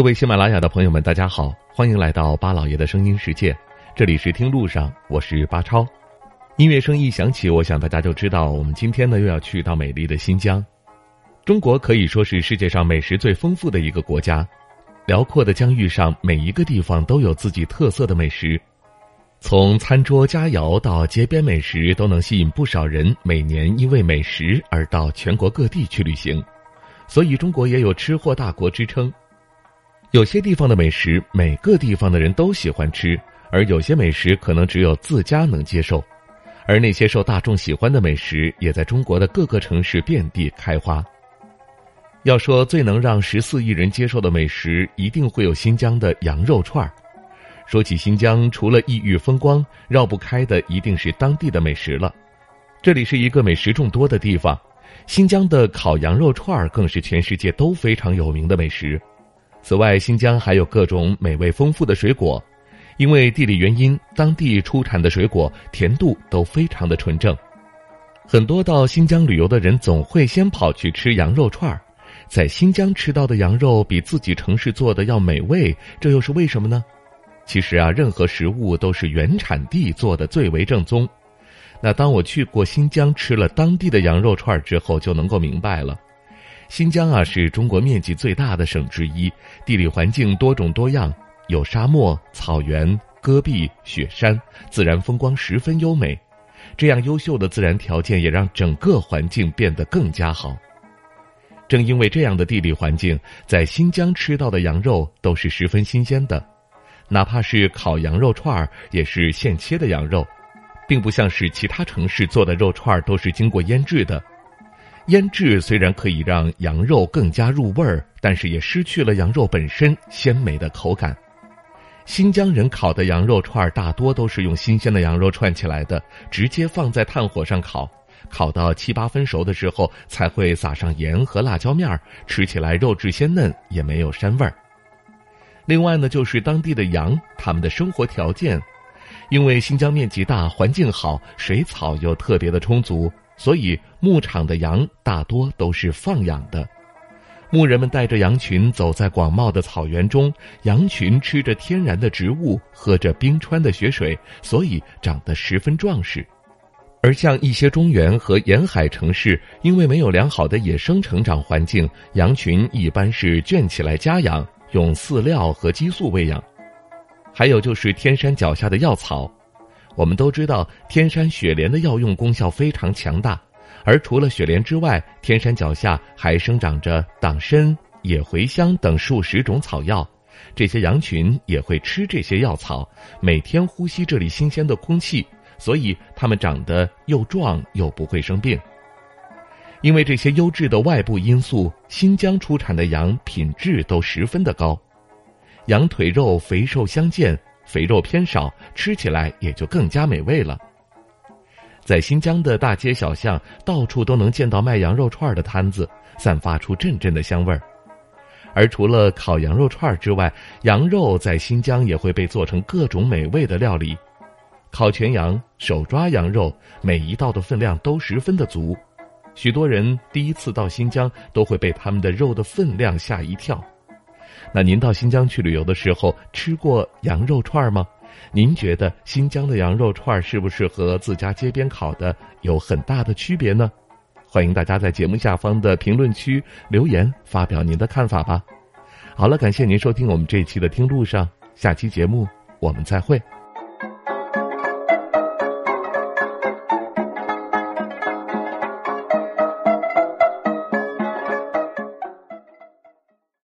各位喜马拉雅的朋友们，大家好，欢迎来到巴老爷的声音世界。这里是听路上，我是巴超。音乐声一响起，我想大家就知道，我们今天呢又要去到美丽的新疆。中国可以说是世界上美食最丰富的一个国家，辽阔的疆域上，每一个地方都有自己特色的美食。从餐桌佳肴到街边美食，都能吸引不少人每年因为美食而到全国各地去旅行。所以，中国也有“吃货大国”之称。有些地方的美食，每个地方的人都喜欢吃，而有些美食可能只有自家能接受。而那些受大众喜欢的美食，也在中国的各个城市遍地开花。要说最能让十四亿人接受的美食，一定会有新疆的羊肉串儿。说起新疆，除了异域风光，绕不开的一定是当地的美食了。这里是一个美食众多的地方，新疆的烤羊肉串儿更是全世界都非常有名的美食。此外，新疆还有各种美味丰富的水果，因为地理原因，当地出产的水果甜度都非常的纯正。很多到新疆旅游的人总会先跑去吃羊肉串儿，在新疆吃到的羊肉比自己城市做的要美味，这又是为什么呢？其实啊，任何食物都是原产地做的最为正宗。那当我去过新疆吃了当地的羊肉串儿之后，就能够明白了。新疆啊，是中国面积最大的省之一，地理环境多种多样，有沙漠、草原、戈壁、雪山，自然风光十分优美。这样优秀的自然条件，也让整个环境变得更加好。正因为这样的地理环境，在新疆吃到的羊肉都是十分新鲜的，哪怕是烤羊肉串儿，也是现切的羊肉，并不像是其他城市做的肉串儿都是经过腌制的。腌制虽然可以让羊肉更加入味儿，但是也失去了羊肉本身鲜美的口感。新疆人烤的羊肉串大多都是用新鲜的羊肉串起来的，直接放在炭火上烤，烤到七八分熟的时候才会撒上盐和辣椒面儿，吃起来肉质鲜嫩，也没有膻味儿。另外呢，就是当地的羊，他们的生活条件，因为新疆面积大，环境好，水草又特别的充足。所以，牧场的羊大多都是放养的。牧人们带着羊群走在广袤的草原中，羊群吃着天然的植物，喝着冰川的雪水，所以长得十分壮实。而像一些中原和沿海城市，因为没有良好的野生成长环境，羊群一般是圈起来家养，用饲料和激素喂养。还有就是天山脚下的药草。我们都知道，天山雪莲的药用功效非常强大，而除了雪莲之外，天山脚下还生长着党参、野茴香等数十种草药，这些羊群也会吃这些药草，每天呼吸这里新鲜的空气，所以它们长得又壮又不会生病。因为这些优质的外部因素，新疆出产的羊品质都十分的高，羊腿肉肥瘦相间。肥肉偏少，吃起来也就更加美味了。在新疆的大街小巷，到处都能见到卖羊肉串的摊子，散发出阵阵的香味儿。而除了烤羊肉串之外，羊肉在新疆也会被做成各种美味的料理，烤全羊、手抓羊肉，每一道的分量都十分的足。许多人第一次到新疆，都会被他们的肉的分量吓一跳。那您到新疆去旅游的时候吃过羊肉串吗？您觉得新疆的羊肉串是不是和自家街边烤的有很大的区别呢？欢迎大家在节目下方的评论区留言发表您的看法吧。好了，感谢您收听我们这一期的听路上，下期节目我们再会。